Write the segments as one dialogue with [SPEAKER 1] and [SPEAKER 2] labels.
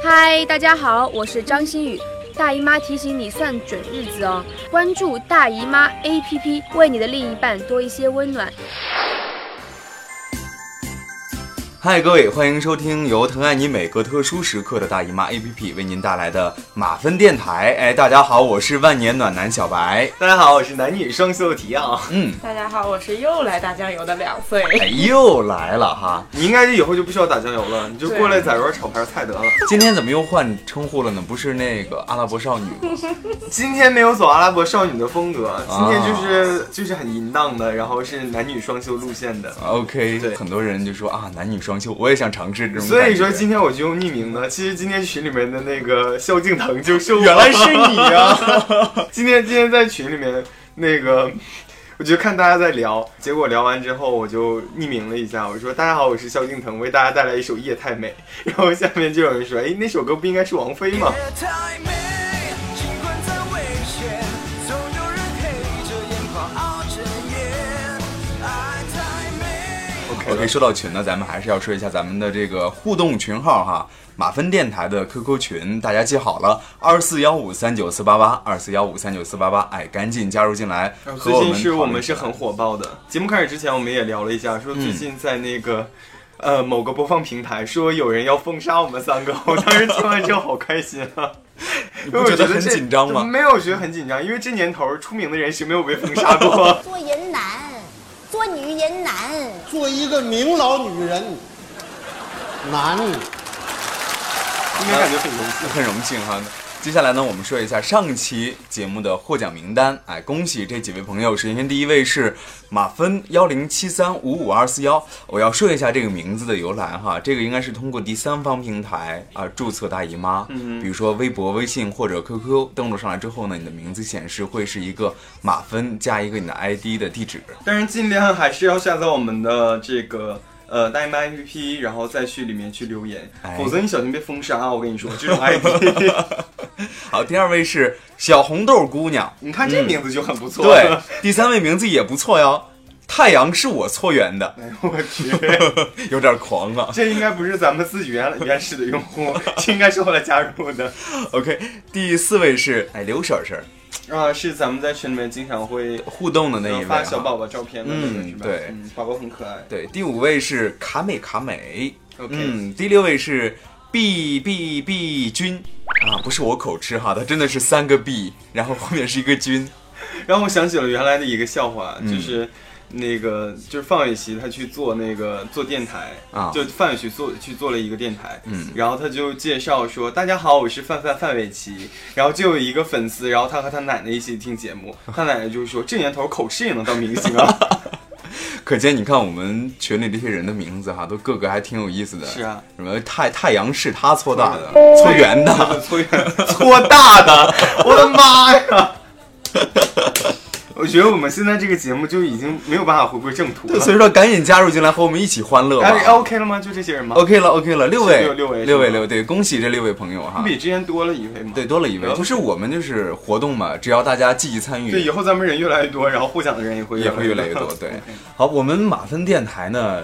[SPEAKER 1] 嗨，大家好，我是张馨予。大姨妈提醒你算准日子哦，关注大姨妈 APP，为你的另一半多一些温暖。
[SPEAKER 2] 嗨，各位，欢迎收听由疼爱你每个特殊时刻的大姨妈 APP 为您带来的马分电台。哎，大家好，我是万年暖男小白。
[SPEAKER 3] 大家好，我是男女双修的提奥。
[SPEAKER 2] 嗯，
[SPEAKER 4] 大家好，我是又来打酱油的两岁。
[SPEAKER 2] 哎，又来了哈！
[SPEAKER 3] 你应该以后就不需要打酱油了，你就过来在这炒盘菜得了。
[SPEAKER 2] 今天怎么又换称呼了呢？不是那个阿拉伯少女吗？
[SPEAKER 3] 今天没有走阿拉伯少女的风格，今天就是就是很淫荡的，然后是男女双修路线的。
[SPEAKER 2] OK，
[SPEAKER 3] 对
[SPEAKER 2] 很多人就说啊，男女双修，我也想尝试这种。
[SPEAKER 3] 所以说今天我就用匿名的。其实今天群里面的那个萧敬腾就说，
[SPEAKER 2] 原来是你啊！
[SPEAKER 3] 今天今天在群里面那个。我就看大家在聊，结果聊完之后，我就匿名了一下，我说：“大家好，我是萧敬腾，为大家带来一首《夜太美》。”然后下面就有人说：“哎，那首歌不应该是王菲吗？”
[SPEAKER 2] OK，说到群呢，咱们还是要说一下咱们的这个互动群号哈，马芬电台的 QQ 群，大家记好了，二四幺五三九四八八，二四幺五三九四八八，哎，赶紧加入进来，和
[SPEAKER 3] 最近是我们是很火爆的。节目开始之前，我们也聊了一下，说最近在那个、呃某个播放平台说有人要封杀我们三个，我当时听完之后好开心啊！
[SPEAKER 2] 你不觉得很紧张吗？
[SPEAKER 3] 没有觉得很紧张，因为这年头出名的人是没有被封杀过？
[SPEAKER 5] 做人难，做女人难。
[SPEAKER 6] 做一个明老女人难。
[SPEAKER 3] 今天感觉很荣幸。
[SPEAKER 2] 很荣幸哈。接下来呢，我们说一下上期节目的获奖名单。哎，恭喜这几位朋友！首先第一位是马芬幺零七三五五二四幺。我要说一下这个名字的由来哈，这个应该是通过第三方平台啊、注册大姨妈，嗯，比如说微博、微信或者 QQ 登录上来之后呢，你的名字显示会是一个马芬加一个你的 ID 的地址。
[SPEAKER 3] 但是尽量还是要下载我们的这个。呃，大姨妈 APP，然后再去里面去留言，
[SPEAKER 2] 哎
[SPEAKER 3] 否则你小心被封杀啊！我跟你说，这种 ID，
[SPEAKER 2] 好，第二位是小红豆姑娘，
[SPEAKER 3] 你看这名字就很不错。
[SPEAKER 2] 对，第三位名字也不错哟。太阳是我搓圆的，
[SPEAKER 3] 哎呦我去，
[SPEAKER 2] 有点狂啊。
[SPEAKER 3] 这应该不是咱们自己原原始的用户，这应该是后来加入的。
[SPEAKER 2] OK，第四位是哎刘婶婶
[SPEAKER 3] 啊，是咱们在群里面经常会
[SPEAKER 2] 互动的那一位
[SPEAKER 3] 发小宝宝照片的那个，是吧？
[SPEAKER 2] 嗯对
[SPEAKER 3] 嗯，宝宝很可爱。
[SPEAKER 2] 对，第五位是卡美卡美嗯，第六位是 B B B 君啊，不是我口吃哈，它真的是三个 B，然后后面是一个君，
[SPEAKER 3] 让我想起了原来的一个笑话，
[SPEAKER 2] 嗯
[SPEAKER 3] 就是。那个就是范玮琪，他去做那个做电台
[SPEAKER 2] 啊
[SPEAKER 3] 就范玮琪做去做了一个电台，
[SPEAKER 2] 嗯
[SPEAKER 3] 然后他就介绍说：“大家好，我是范范范玮琪。”然后就有一个粉丝，然后他和他奶奶一起听节目，他奶奶就说：“这年头口吃也能当明星啊
[SPEAKER 2] 可见你看我们群里这些人的名字哈，都个个还挺有意思！”的。
[SPEAKER 3] 是啊，
[SPEAKER 2] 什么太太阳是他搓大的，
[SPEAKER 3] 嗯
[SPEAKER 2] 搓圆的，
[SPEAKER 3] 搓圆搓大的，我的妈呀！我觉得我们现在这个节目就已经没有办法回归正途了。
[SPEAKER 2] 所以说赶紧加入进来和我们一起欢乐吧。
[SPEAKER 3] 哎，OK 了吗？就这些人吗
[SPEAKER 2] ？OK 了，OK 了，六位，
[SPEAKER 3] 六六位
[SPEAKER 2] 六位六，对，恭喜这六位朋友哈。
[SPEAKER 3] 比之前多了一位吗？
[SPEAKER 2] 对，多了一位就是我们就是活动嘛，只要大家积极参与对，
[SPEAKER 3] 以后咱们人越来越多，然后获奖的人也会
[SPEAKER 2] 也会越来越多。对，好，我们马芬电台呢，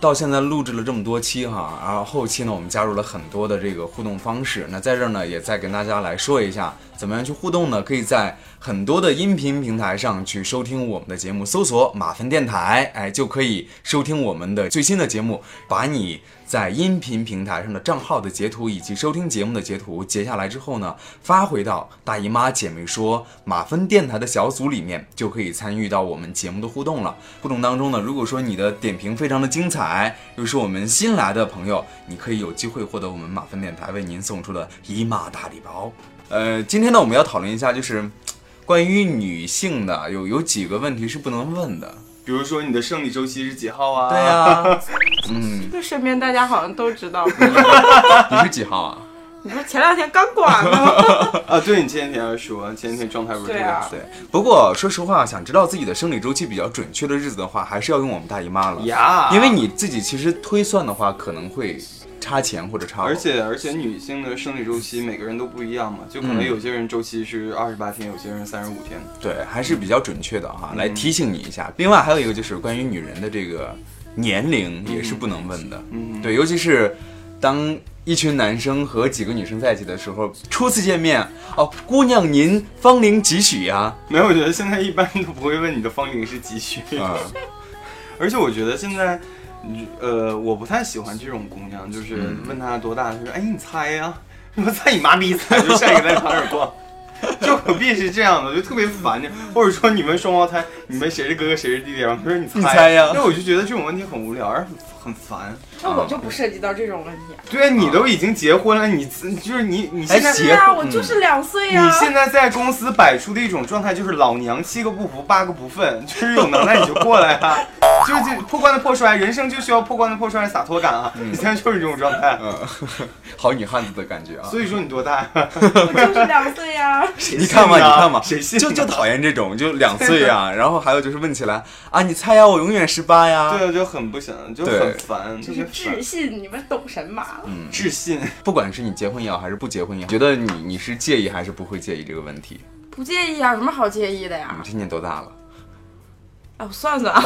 [SPEAKER 2] 到现在录制了这么多期哈，然后后期呢，我们加入了很多的这个互动方式。那在这儿呢，也再跟大家来说一下，怎么样去互动呢？可以在很多的音频平台上去收听我们的节目，搜索马芬电台，哎，就可以收听我们的最新的节目。把你在音频平台上的账号的截图以及收听节目的截图截下来之后呢，发回到大姨妈姐妹说马芬电台的小组里面，就可以参与到我们节目的互动了。互动当中呢，如果说你的点评非常的精彩，又是我们新来的朋友，你可以有机会获得我们马芬电台为您送出的姨妈大礼包。呃，今天呢，我们要讨论一下，就是关于女性的有有几个问题是不能问的。
[SPEAKER 3] 比如说你的生理周期是几号啊？
[SPEAKER 2] 对啊、嗯，
[SPEAKER 4] 这身边大家好像都知道，
[SPEAKER 2] 你是几号啊？
[SPEAKER 4] 你不是前两天刚管吗？
[SPEAKER 3] 啊，对你前几天说，前几天状态不是
[SPEAKER 4] 对啊
[SPEAKER 3] 特别好
[SPEAKER 2] 对，不过说实话，想知道自己的生理周期比较准确的日子的话，还是要用我们大姨妈了。
[SPEAKER 3] 呀，
[SPEAKER 2] 因为你自己其实推算的话，可能会差前或者差后。
[SPEAKER 3] 而且而且女性的生理周期每个人都不一样嘛，就可能
[SPEAKER 2] 嗯
[SPEAKER 3] 有些人周期是二十八天，有些人三十五天。
[SPEAKER 2] 对，还是比较准确的哈，
[SPEAKER 3] 嗯
[SPEAKER 2] 来提醒你一下。另外还有一个就是关于女人的这个年龄也是不能问的。
[SPEAKER 3] 嗯，
[SPEAKER 2] 对，尤其是当一群男生和几个女生在一起的时候，初次见面哦，姑娘您芳龄几许呀？
[SPEAKER 3] 没有，我觉得现在一般都不会问你的芳龄是几许。
[SPEAKER 2] 啊，
[SPEAKER 3] 而且我觉得现在，嗯呃，我不太喜欢这种姑娘，就是
[SPEAKER 2] 嗯。
[SPEAKER 3] 问她多大，她说：“哎，你猜呀、什么猜你妈逼猜，就下一个在旁边逛。就何必是这样的，就特别烦。或者说你们双胞胎，你们谁是哥哥谁是弟弟，然后他说你猜。
[SPEAKER 2] 呀。
[SPEAKER 3] 那我就觉得这种问题很无聊，而很很烦。
[SPEAKER 4] 那我就不涉及到这种问题啊。
[SPEAKER 3] 对啊，你都已经结婚了，你就是你你现在
[SPEAKER 2] 还结
[SPEAKER 4] 对啊，
[SPEAKER 2] 婚
[SPEAKER 4] 我就是两岁呀、
[SPEAKER 3] 你现在在公司摆出的一种状态就是老娘七个不服八个不忿，就是有能耐你就过来啊，就是这破罐子破摔，人生就需要破罐子破摔的洒脱感啊！你现在就是这种状态，
[SPEAKER 2] 嗯，好女汉子的感觉啊。
[SPEAKER 3] 所以说你多大呀？
[SPEAKER 4] 我就是两岁呀、
[SPEAKER 2] 你看嘛，你看嘛，
[SPEAKER 3] 谁信啊？
[SPEAKER 2] 就就讨厌这种，就两岁呀，然后还有就是问起来啊，你猜呀，我永远十八呀。
[SPEAKER 3] 对啊，就很不行，就很烦，
[SPEAKER 4] 就是
[SPEAKER 3] 特别
[SPEAKER 4] 自。信，你们懂神马？
[SPEAKER 2] 嗯，
[SPEAKER 3] 自信，
[SPEAKER 2] 不管是你结婚也好，还是不结婚也好，觉得你你是介意还是不会介意这个问题？
[SPEAKER 4] 不介意啊，有什么好介意的呀
[SPEAKER 2] 你？今年多大了？
[SPEAKER 4] 哎，我算算啊，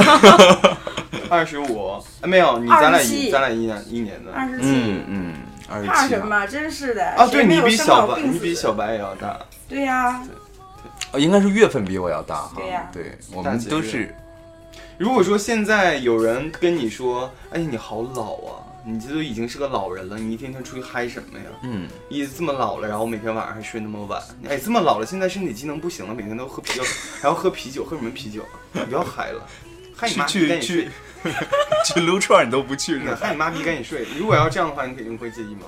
[SPEAKER 3] 二十五，没有你，咱俩一咱俩一年一年的
[SPEAKER 4] 二十七，
[SPEAKER 2] 嗯嗯，二十七
[SPEAKER 4] 怕什。么？真是的
[SPEAKER 3] 啊，对你比小白，你比小白也要大，
[SPEAKER 4] 对呀、
[SPEAKER 2] 呃应该是月份比我要大哈。
[SPEAKER 4] 对呀
[SPEAKER 2] 对，我们都是
[SPEAKER 3] 如果说现在有人跟你说，哎，你好老啊，你这都已经是个老人了，你一天天出去嗨什么呀？
[SPEAKER 2] 嗯，
[SPEAKER 3] 一这么老了，然后每天晚上还睡那么晚，哎，这么老了，现在身体机能不行了，每天都喝啤酒，还要喝啤酒，喝什么啤酒？你不要嗨了，嗨你妈赶紧睡
[SPEAKER 2] 去，去撸串儿你都不去是吧？
[SPEAKER 3] 嗨你妈逼赶紧睡。如果要这样的话，你肯定会介意吗？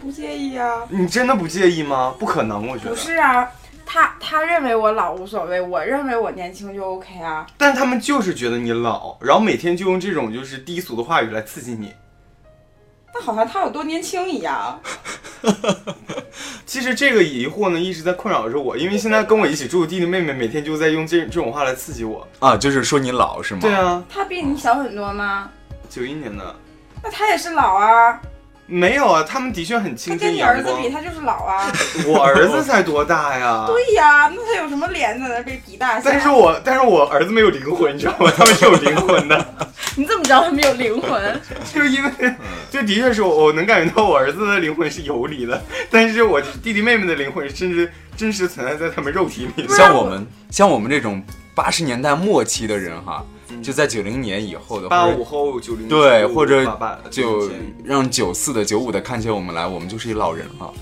[SPEAKER 4] 不介意啊。
[SPEAKER 3] 你真的不介意吗？不可能，我觉得不。
[SPEAKER 4] 是啊，他他认为我老无所谓，我认为我年轻就 OK 啊。
[SPEAKER 3] 但他们就是觉得你老，然后每天就用这种就是低俗的话语来刺激你。
[SPEAKER 4] 那好像他有多年轻一样。
[SPEAKER 3] 其实这个疑惑呢，一直在困扰着我，因为现在跟我一起住的弟弟妹妹每天就在用这这种话来刺激我。
[SPEAKER 2] 啊，就是说你老是吗？
[SPEAKER 3] 对，啊，
[SPEAKER 4] 他比你小很多吗？
[SPEAKER 3] 九一年的。
[SPEAKER 4] 那他也是老啊。
[SPEAKER 3] 没有啊，他们的确很
[SPEAKER 4] 他
[SPEAKER 3] 青
[SPEAKER 4] 跟你。儿子比，他就是老啊。
[SPEAKER 3] 我儿子才多大呀？
[SPEAKER 4] 对呀，那他有什么脸在那被比大小？
[SPEAKER 3] 但是我但是我儿子没有灵魂，你知道吗？他们是有灵魂的，
[SPEAKER 4] 你怎么知道他没有灵魂？
[SPEAKER 3] 就是因为这的确是我我能感觉到我儿子的灵魂是游离的，但是我弟弟妹妹的灵魂甚至真实存在在他们肉体里。
[SPEAKER 2] 像我们像我们这种八十年代末期的人哈，就在九零年以后的，
[SPEAKER 3] 八五后九零
[SPEAKER 2] 对，或者就让九四的、九五的看起我们来，我们就是一老人了。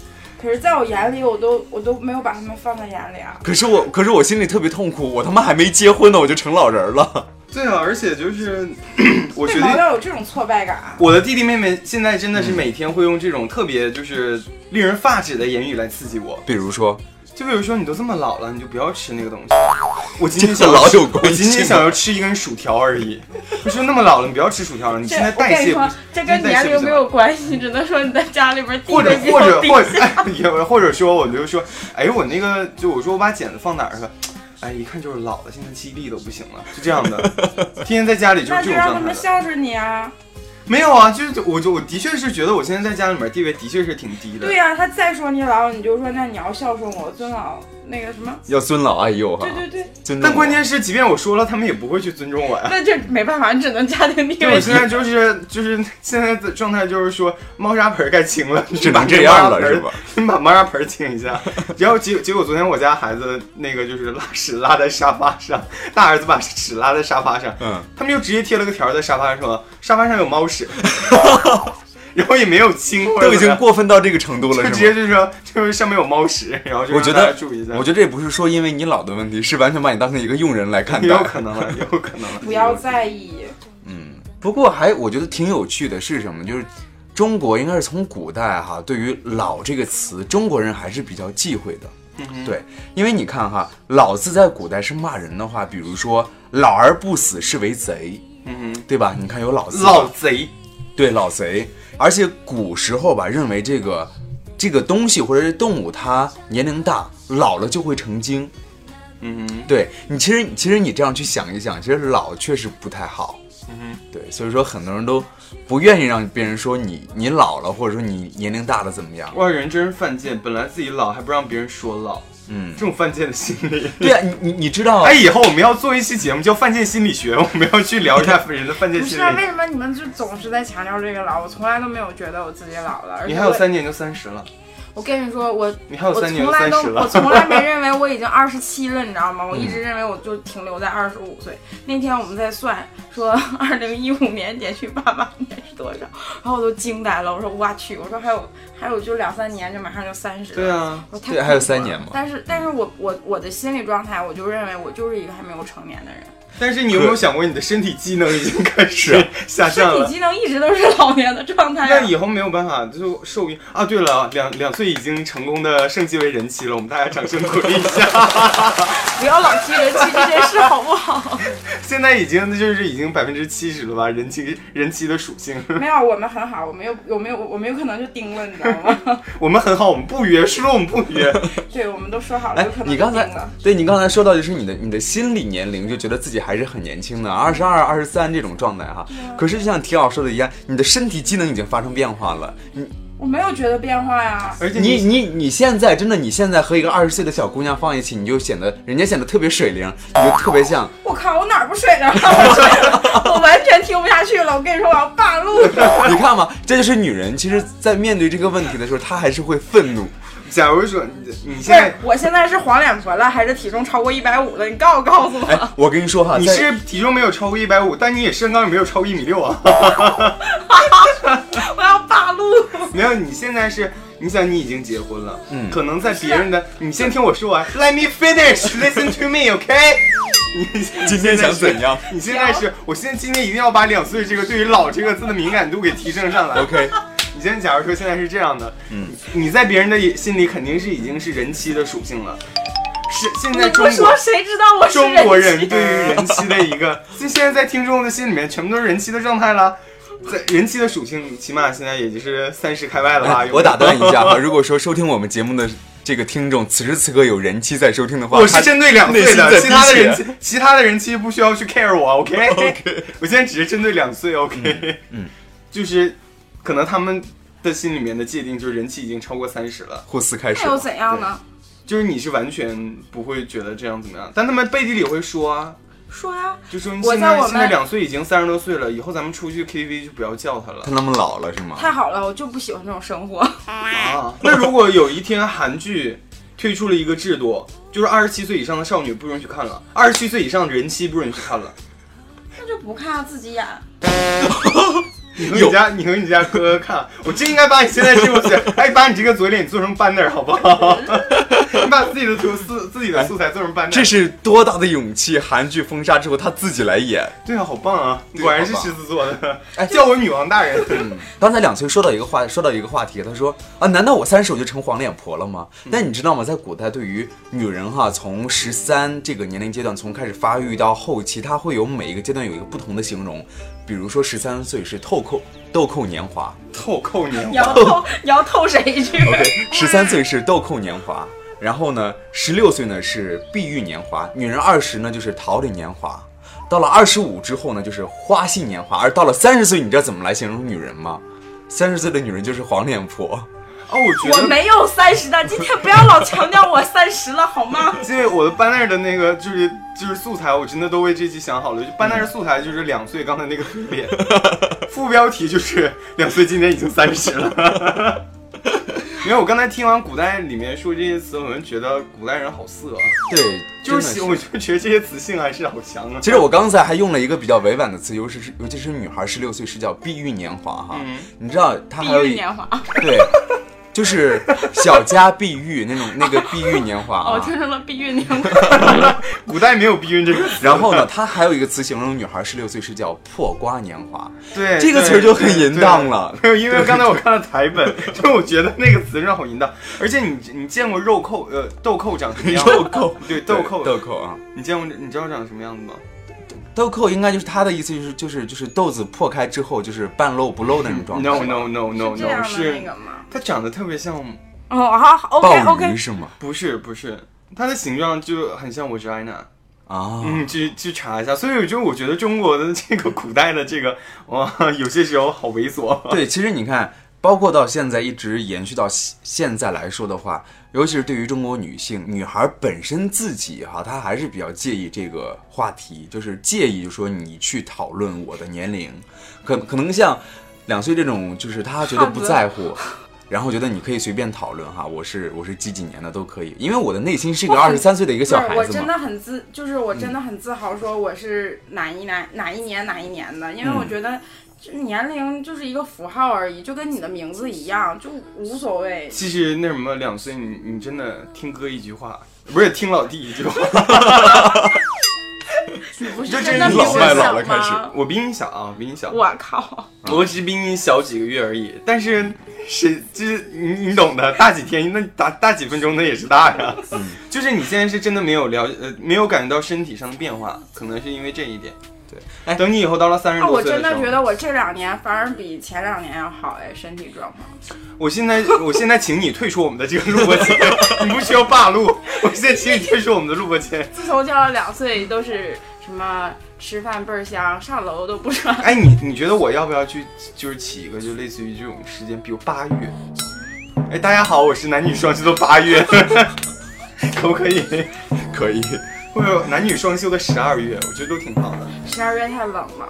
[SPEAKER 4] 可是在我眼里，我都我都没有把他们放在眼里啊。
[SPEAKER 2] 可是我，可是我心里特别痛苦，我他妈还没结婚呢，我就成老人了。
[SPEAKER 3] 对啊，而且就是 我觉得。
[SPEAKER 4] 要有这种挫败感？
[SPEAKER 3] 我的弟弟妹妹现在真的是每天会用这种特别就是令人发指的言语来刺激我，
[SPEAKER 2] 比如说，
[SPEAKER 3] 就比如说你都这么老了，你就不要吃那个东西。我今天想
[SPEAKER 2] 这个老有关
[SPEAKER 3] 我今
[SPEAKER 2] 天
[SPEAKER 3] 想要吃一根薯条而已。我说那么老了，你不要吃薯条了，你现在
[SPEAKER 4] 我跟你说
[SPEAKER 3] 代谢不，
[SPEAKER 4] 这跟年龄没有关系，只能说你在家里边地
[SPEAKER 3] 或者或者或者哎，也或者说我就说，哎，我那个就我说我把剪子放哪儿了？哎，一看就是老了，现在记忆力都不行了，是这样的，天天在家里就是这
[SPEAKER 4] 那就让他
[SPEAKER 3] 种状态的。
[SPEAKER 4] 们孝顺你啊！
[SPEAKER 3] 没有啊，就是我就我的确是觉得我现在在家里面地位的确是挺低的。
[SPEAKER 4] 对呀、他再说你老，你就说那你要孝顺我，尊老那个什么。
[SPEAKER 2] 要尊老爱幼哈
[SPEAKER 4] 对，对对，
[SPEAKER 2] 尊。
[SPEAKER 3] 但关键是，即便我说了，他们也不会去尊重我呀。
[SPEAKER 4] 那这没办法，你只能家庭地
[SPEAKER 3] 对，
[SPEAKER 4] 位
[SPEAKER 3] 我现。在就是就是现在的状态就是说，猫砂盆该清了，
[SPEAKER 2] 只能这样了是吧？
[SPEAKER 3] 你把猫砂盆清一下。然后结结果昨天我家孩子那个就是拉屎拉在沙发上，大儿子把屎拉在沙发上，
[SPEAKER 2] 嗯，
[SPEAKER 3] 他们就直接贴了个条在沙发上说沙发上有猫屎，然后也没有清或者怎么样
[SPEAKER 2] 都已经过分到这个程度了，
[SPEAKER 3] 就直接？就说就是上面有猫屎，然后就
[SPEAKER 2] 我觉得
[SPEAKER 3] 注意一下。
[SPEAKER 2] 我觉得这不是说因为你老的问题，是完全把你当成一个佣人来看待。
[SPEAKER 3] 也有可能了，也有可能了。
[SPEAKER 4] 不要在意，
[SPEAKER 2] 嗯，不过还我觉得挺有趣的是什么？就是中国应该是从古代哈，对于“老”这个词，中国人还是比较忌讳的。
[SPEAKER 3] 嗯
[SPEAKER 2] 对，因为你看哈，“老”字在古代是骂人的话，比如说“老而不死是为贼”，
[SPEAKER 3] 嗯哼
[SPEAKER 2] 对吧？你看有老
[SPEAKER 3] 哼，
[SPEAKER 2] 字，
[SPEAKER 3] 老贼，
[SPEAKER 2] 对老贼，而且古时候吧，认为这个这个东西或者是动物，它年龄大，老了就会成精。
[SPEAKER 3] 嗯哼，
[SPEAKER 2] 对你，其实其实你这样去想一想，其实老确实不太好。
[SPEAKER 3] 嗯哼
[SPEAKER 2] 对，所以说很多人都不愿意让别人说你你老了，或者说你年龄大了怎么样
[SPEAKER 3] 哼，。哇，人真是犯贱，本来自己老还不让别人说老。
[SPEAKER 2] 嗯
[SPEAKER 3] 这，种犯贱的心理。
[SPEAKER 2] 对呀、你你你知道，
[SPEAKER 3] 哎，以后我们要做一期节目叫《犯贱心理学》，我们要去聊一下人的犯贱心
[SPEAKER 4] 不是啊，为。什么你们就总是在强调这个老？我从来都没有觉得我自己老了。
[SPEAKER 3] 你还有三年就三十了，
[SPEAKER 4] 我跟你说，我我从来都。我从来没 认为我已经二十七了，你知道吗？我一直认为我就停留在二十五岁。那天我们在算说 二零一五年减去八八年是多少，然后我都惊呆了。我说我去，我说还有还有就两三年，就马上就三十。
[SPEAKER 3] 对。啊，
[SPEAKER 4] 我说太
[SPEAKER 2] 对还有三年嘛
[SPEAKER 4] 但是，但是我我我的心理状态，我就认为我就是一个还没有成年的人，
[SPEAKER 3] 但是你有没有想过，你的身体机能已经开始下降了？
[SPEAKER 4] 身体机能一直都是老年的状态、啊。
[SPEAKER 3] 那以后没有办法，就受孕啊！对了，两两岁已经成功的升级为人妻了，我们大家掌声鼓励一下。
[SPEAKER 4] 不要老提人妻这件事，好不好？
[SPEAKER 3] 现在已经就是已经百分之七十了吧，人妻人妻的属性。
[SPEAKER 4] 没有，我们很好，我们有有没有我们有可能就盯了，你知道吗？
[SPEAKER 3] 我们很好，我们不约，说我们不约。
[SPEAKER 4] 对，我们都说好了，
[SPEAKER 2] 哎
[SPEAKER 4] 有可，能。
[SPEAKER 2] 对你刚才说到就是你的你的心理年龄，就觉得自己还是很年轻的，二十二、二十三这种状态哈。可是就像提老说的一样，你的身体机能已经发生变化了。你
[SPEAKER 4] 我没有觉得变化呀。
[SPEAKER 3] 而且
[SPEAKER 2] 你你你现在真的，你现在和一个二十岁的小姑娘放一起，你就显得人家显得特别水灵，你就特别像。
[SPEAKER 4] 我靠，我哪儿不水灵了？我完全听不下去了。我跟你说，我要霸路。
[SPEAKER 2] 你看嘛，这就是女人，其实，在面对这个问题的时候，她还是会愤怒。
[SPEAKER 3] 假如说你你现在，
[SPEAKER 4] 我现在是黄脸婆了，还是体重超过一百五了？你告诉告诉
[SPEAKER 2] 哎
[SPEAKER 4] 我。，
[SPEAKER 2] 我跟你说哈，
[SPEAKER 3] 你是体重没有超过一百五，但你也身高也没有超过一米六啊。
[SPEAKER 4] 我要霸路。
[SPEAKER 3] 没有，你现在是，你想你已经结婚了，
[SPEAKER 2] 嗯
[SPEAKER 3] 可能在别人的，你先听我说完，Let me finish, listen to me, OK？你
[SPEAKER 2] 今天想怎样？
[SPEAKER 3] 你现在是，我现在今天一定要把两岁这个对于“老”这个字的敏感度给提升上来。
[SPEAKER 2] OK，
[SPEAKER 3] 你现在假如说现在是这样的，
[SPEAKER 2] 嗯，
[SPEAKER 3] 你在别人的心里肯定是已经是人妻的属性了，是现在
[SPEAKER 4] 你
[SPEAKER 3] 中国
[SPEAKER 4] 不说谁知道我是
[SPEAKER 3] 中国人对于人妻的一个，就现在在听众的心里面全部都是人妻的状态了。在人妻的属性，起码现在也就是三十开外了吧？
[SPEAKER 2] 我打断一下哈，如果说收听我们节目的这个听众，此时此刻有人妻在收听的话，
[SPEAKER 3] 我是针对两岁的，其他的人妻，其他的人妻不需要去 care 我
[SPEAKER 2] ，OK？OK
[SPEAKER 3] 我现在只是针对两岁，OK？
[SPEAKER 2] 嗯嗯
[SPEAKER 3] 就是可能他们的心里面的界定就是人气已经超过三十了，
[SPEAKER 2] 或四开始
[SPEAKER 4] 那又。怎样呢？
[SPEAKER 3] 就是你是完全不会觉得这样怎么样，但他们背地里会说啊，
[SPEAKER 4] 说呀，
[SPEAKER 3] 就说现
[SPEAKER 4] 在我
[SPEAKER 3] 现在两岁已经三十多岁了，以后咱们出去 KTV 就不要叫他了
[SPEAKER 2] 他那么老了是吗？
[SPEAKER 4] 太好了，我就不喜欢这种生活。
[SPEAKER 3] 啊。那如果有一天韩剧推出了一个制度，就是二十七岁以上的少女不允许看了，二十七岁以上的人妻不允许看了。
[SPEAKER 4] 那就不看自己演。
[SPEAKER 3] 你和你家，你和你家哥哥看，我真应该把你现在这个嘴，哎，把你这个嘴脸做成 banner 好不好？你把自己的图自自己的素材做成 banner，
[SPEAKER 2] 这是多大的勇气！韩剧封杀之后，他自己来演。
[SPEAKER 3] 对啊，好棒啊！果然是狮子座的，
[SPEAKER 2] 哎
[SPEAKER 3] 叫我女王大人。
[SPEAKER 2] 嗯，刚才两岁说到一个话，说到一个话题，他说啊，难道我三十我就成黄脸婆了吗？但你知道吗？在古代，对于女人哈，从十三这个年龄阶段，从开始发育到后期，她会有每一个阶段有一个不同的形容。比如说十三岁是透扣豆蔻年华
[SPEAKER 3] 豆蔻年华
[SPEAKER 4] 你要你要透谁去
[SPEAKER 2] ？，OK，十三岁是 豆蔻年华，然后呢，十六岁呢是碧玉年华，女人二十呢就是桃李年华。到了二十五之后呢，就是花信年华，而到了三十岁，你知道怎么来形容女人吗？三十岁的女人就是黄脸婆。
[SPEAKER 3] 哦，我觉得。
[SPEAKER 4] 我没有三十的，今天不要老强调我三十了好吗？
[SPEAKER 3] 因为我的 banner 的那个就是就是素材，我真的都为这期想好了。就 banner 素材就是两岁刚才那个嘴脸，副标题就是两岁今年已经三十了。因为我刚才听完古代里面说这些词，我就觉得古代人好色啊，
[SPEAKER 2] 对，
[SPEAKER 3] 就是我就觉得这些词性还是好强啊。
[SPEAKER 2] 其实我刚才还用了一个比较委婉的词，尤其是尤其是女孩十六岁是叫碧玉年华哈。
[SPEAKER 3] 嗯。
[SPEAKER 2] 你知道她
[SPEAKER 4] 碧
[SPEAKER 2] 还有一
[SPEAKER 4] 玉年华，
[SPEAKER 2] 对，就是小家碧玉那种那个碧玉年华
[SPEAKER 4] 哦，我
[SPEAKER 2] 啊。
[SPEAKER 4] 听成了碧玉年华。
[SPEAKER 3] 古代没有碧玉这个，
[SPEAKER 2] 然后呢，它还有一个词形容女孩十六岁是叫破瓜年华，
[SPEAKER 3] 对
[SPEAKER 2] 这个词儿就很淫荡了。
[SPEAKER 3] 没有，因为刚才我看了台本，就我觉得那个词让好淫荡。而且你你见过肉蔻呃豆蔻长什么样吗？
[SPEAKER 2] 豆蔻，
[SPEAKER 3] 对豆蔻
[SPEAKER 2] 豆蔻啊，
[SPEAKER 3] 你见过你知道长什么样子吗？
[SPEAKER 2] 豆蔻应该就是它的意思，就是就是就是豆子破开之后就是半露不露的那种状态。
[SPEAKER 3] No no no no
[SPEAKER 4] 这样
[SPEAKER 3] no，
[SPEAKER 4] 的
[SPEAKER 3] 是
[SPEAKER 4] 那个吗？
[SPEAKER 3] 它长得特别像，
[SPEAKER 4] 哦，好好，OK OK
[SPEAKER 2] 鱼。是吗？
[SPEAKER 3] 不是不是，它的形状就很像 vagina。
[SPEAKER 2] 啊，
[SPEAKER 3] 嗯，去去查一下。所以就我觉得中国的这个 古代的这个哇，有些时候好猥琐。
[SPEAKER 2] 对，其实你看，包括到现在一直延续到现现在来说的话，尤其是对于中国女性，女孩本身自己哈，她还是比较介意这个话题，就是介意，就说你去讨论我的年龄，可可能像两岁这种，就是她觉得不在乎。然后觉得你可以随便讨论哈，我是我是几几年的都可以，因为我的内心是一个二十三岁的一个小孩子嘛。
[SPEAKER 4] 我真的很自，就是我真的很自豪，说我是哪一哪哪一年哪一年的，因为我
[SPEAKER 2] 嗯
[SPEAKER 4] 觉得这年龄就是一个符号而已，就跟你的名字一样，就无所谓。
[SPEAKER 3] 其实那什么，两岁你你真的听哥一句话，不是听老弟一句话，
[SPEAKER 4] 你不是
[SPEAKER 3] 就
[SPEAKER 4] 真的比我
[SPEAKER 3] 这老
[SPEAKER 2] 了开始
[SPEAKER 4] 吗？
[SPEAKER 3] 我比你小啊，比你小，
[SPEAKER 4] 我靠！
[SPEAKER 3] 我只比你小几个月而已。但是是就是你你懂的，大几天那大大几分钟那也是大呀。
[SPEAKER 2] 嗯
[SPEAKER 3] 就是你现在是真的没有了呃没有感觉到身体上的变化，可能是因为这一点。
[SPEAKER 2] 对，哎
[SPEAKER 3] 等你以后到了三十多岁时候，
[SPEAKER 4] 真的觉得我这两年反而比前两年要好哎，身体状况。
[SPEAKER 3] 我现在我现在请你退出我们的这个录播间，你不需要霸录，我现在请你退出我们的录播间。
[SPEAKER 4] 自从交了两岁，都是什么吃饭倍儿香，上楼都不穿。
[SPEAKER 3] 哎，你你觉得我要不要去，就是起一个就类似于这种时间，比如八月？哎，大家好，我是男女双休的八月，可不可以？
[SPEAKER 2] 可以，
[SPEAKER 3] 或者男女双休的十二月，我觉得都挺好的。
[SPEAKER 4] 十二月太冷了，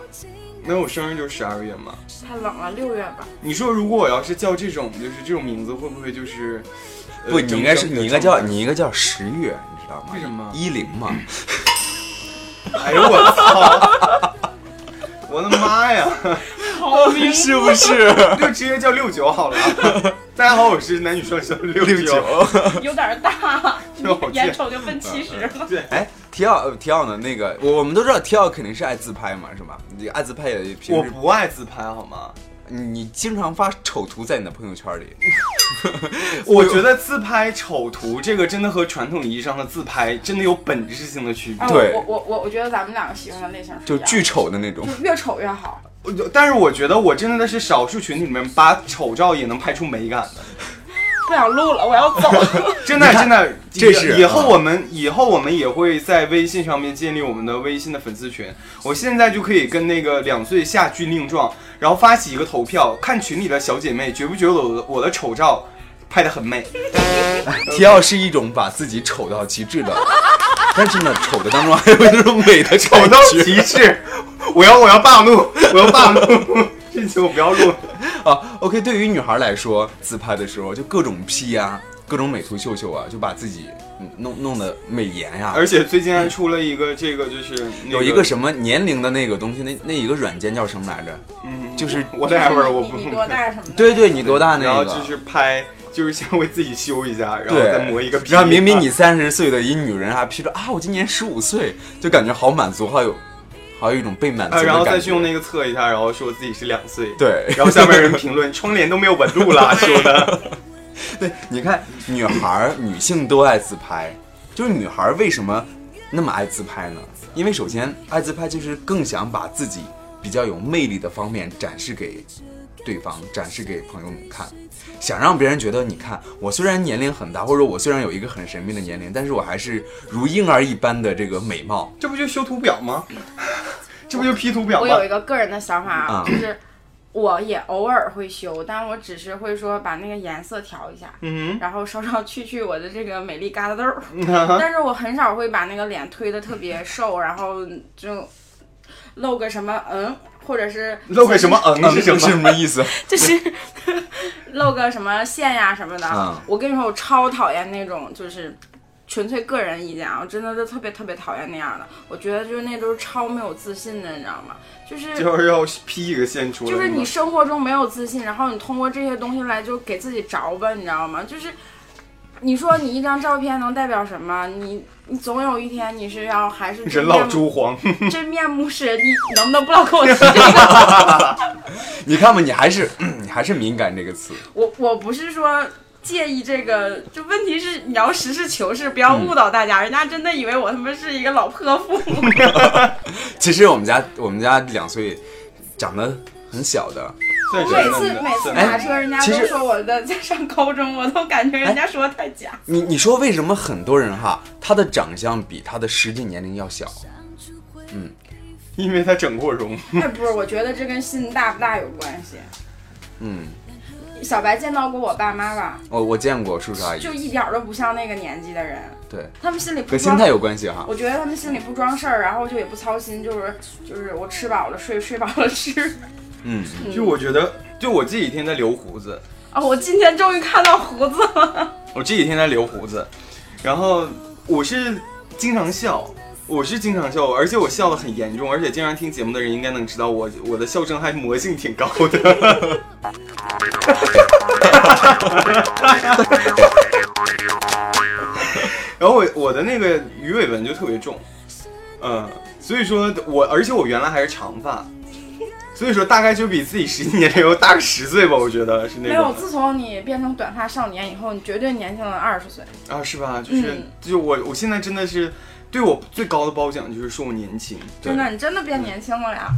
[SPEAKER 3] 那我生日就是十二月嘛。
[SPEAKER 4] 太冷了，六月吧。
[SPEAKER 3] 你说如果我要是叫这种就是这种名字，会不会就是？呃
[SPEAKER 2] 不，你应该是你应该叫你应该叫十月，你知道吗？
[SPEAKER 3] 为什么
[SPEAKER 2] 一零嘛。
[SPEAKER 3] 哎呦我操！我的妈呀！
[SPEAKER 2] 是不是？
[SPEAKER 3] 就直接叫六九好了。大家好，我是男女双生六
[SPEAKER 2] 六九。
[SPEAKER 4] 有点大，眼瞅就奔七十了。
[SPEAKER 3] 对，
[SPEAKER 2] 哎，提奥呃提奥呢？那个我我们都知道提奥肯定是爱自拍嘛，是吧？你爱自拍也平时
[SPEAKER 3] 我不爱自拍好吗？
[SPEAKER 2] 你你经常发丑图在你的朋友圈里。
[SPEAKER 3] 我觉得自拍丑图这个真的和传统意义上的自拍真的有本质性的区别。
[SPEAKER 4] 啊
[SPEAKER 2] 对
[SPEAKER 4] 我我我我觉得咱们两个喜欢的类型是
[SPEAKER 2] 就巨丑的那种。
[SPEAKER 4] 就越丑越好。
[SPEAKER 3] 我但是我觉得我真的是少数群体里面把丑照也能拍出美感的，
[SPEAKER 4] 不想录了，我要走。
[SPEAKER 3] 真的真的。
[SPEAKER 2] 这是
[SPEAKER 3] 以以后我们以后我们也会在微信上面建立我们的微信的粉丝群。我现在就可以跟那个两岁下军令状，然后发起一个投票，看群里的小姐妹觉不觉得我的我的丑照拍的很美。
[SPEAKER 2] 提奥是一种把自己丑到极致的，但是呢，丑的当中还有那种美的
[SPEAKER 3] 丑到极致，我要我要暴怒，我要暴怒，这期我不要录。
[SPEAKER 2] 啊。OK，对于女孩来说，自拍的时候就各种 P 啊、各种美图秀秀啊，就把自己嗯弄弄得美颜呀、
[SPEAKER 3] 而且最近还出了一个这个就是、那
[SPEAKER 2] 有一个什么年龄的那个东西，那那一个软件叫什么来着？
[SPEAKER 3] 嗯，
[SPEAKER 2] 就是
[SPEAKER 3] whatever，我不
[SPEAKER 4] 你你多大什么？
[SPEAKER 2] 对对，你多大那个？
[SPEAKER 3] 然后就是拍，就是先为自己修一下，然后，再磨一个皮。
[SPEAKER 2] 然后明明你三十岁的一女人还 P 着啊，我今年十五岁，就感觉好满足，好有好有一种被满足
[SPEAKER 3] 啊，
[SPEAKER 2] 的
[SPEAKER 3] 然后再。去用那个测一下，然后说自己是两岁。
[SPEAKER 2] 对，
[SPEAKER 3] 然后下面人评论窗帘都没有纹路了，说的。
[SPEAKER 2] 对，你看女孩儿、女性都爱自拍，就是女孩儿为什么那么爱自拍呢？因为首先爱自拍就是更想把自己比较有魅力的方面展示给对方，展示给朋友们看，想让别人觉得，你看我虽然年龄很大，或者我虽然有一个很神秘的年龄，但是我还是如婴儿一般的这个美貌。
[SPEAKER 3] 这不就修图表吗？这不就 P 图表吗
[SPEAKER 4] 我有？一个个人的想法，
[SPEAKER 2] 啊
[SPEAKER 4] 就是我也偶尔会修，但我只是会说把那个颜色调一下，
[SPEAKER 3] 嗯
[SPEAKER 4] 然后稍稍去去我的这个美丽疙瘩痘儿。但是我很少会把那个脸推的特别瘦，然后就露个什么嗯，或者是
[SPEAKER 3] 露个什么嗯是什么？
[SPEAKER 2] 是什么意思？
[SPEAKER 4] 就是 露个什么线呀什么的。
[SPEAKER 2] 嗯
[SPEAKER 4] 我跟你说，我超讨厌那种就是。纯粹个人意见啊，我真的是特别特别讨厌那样的。我觉得就是那都是超没有自信的，你知道吗？就是
[SPEAKER 3] 就是要 P 一个线出来。
[SPEAKER 4] 就是你生活中没有自信，然后你通过这些东西来就给自己着吧，你知道吗？就是你说你一张照片能代表什么？你你总有一天你是要还是
[SPEAKER 3] 人老
[SPEAKER 4] 真面目
[SPEAKER 3] 珠黄，
[SPEAKER 4] 真面目是人，你你能不能不老跟我提这个？
[SPEAKER 2] 你看吧，你还是 你还是敏感这个词。
[SPEAKER 4] 我我不是说。介意这个，就问题是你要实事求是，不要误导大家。人家真的以为我他妈是一个老泼妇。
[SPEAKER 2] 其实我们家我们家两岁，长得很小的，
[SPEAKER 3] 算是
[SPEAKER 4] 每次每次
[SPEAKER 2] 哎
[SPEAKER 4] 打车，人家都说我的在上高中，我都感觉人家说的太假。
[SPEAKER 2] 你你说为什么很多人哈，他的长相比他的实际年龄要小？
[SPEAKER 3] 嗯因为他整过容。
[SPEAKER 4] 哎，不是，我觉得这跟心大不大有关系。
[SPEAKER 2] 嗯，
[SPEAKER 4] 小白见到过我爸妈吧？
[SPEAKER 2] 我我见过叔叔阿姨
[SPEAKER 4] 就，一点儿都不像那个年纪的人，
[SPEAKER 2] 对，
[SPEAKER 4] 他们心里不装
[SPEAKER 2] 和心态有关系哈。
[SPEAKER 4] 我觉得他们心里不装事儿，然后就也不操心，就是就是我吃饱了睡，睡饱了吃。
[SPEAKER 2] 嗯，
[SPEAKER 3] 就我觉得，就我这几天在留胡子，
[SPEAKER 4] 哦，我今天终于看到胡子了。
[SPEAKER 3] 我这几天在留胡子，然后我是经常笑，我是经常笑，而且我笑的很严重，而且经常听节目的人应该能知道我我的笑声还魔性挺高的。然后我我的那个鱼尾纹就特别重，嗯，所以说我而且我原来还是长发，所以说大概就比自己实际年龄要大个十岁吧，我觉得是那
[SPEAKER 4] 没有，
[SPEAKER 3] 种。
[SPEAKER 4] 自从你变成短发少年以后，你绝对年轻了二十岁。
[SPEAKER 3] 啊，是吧？就是、
[SPEAKER 4] 嗯
[SPEAKER 3] 就我我现在真的是对我最高的褒奖就是说我年轻，
[SPEAKER 4] 真的，你真的变年轻了呀！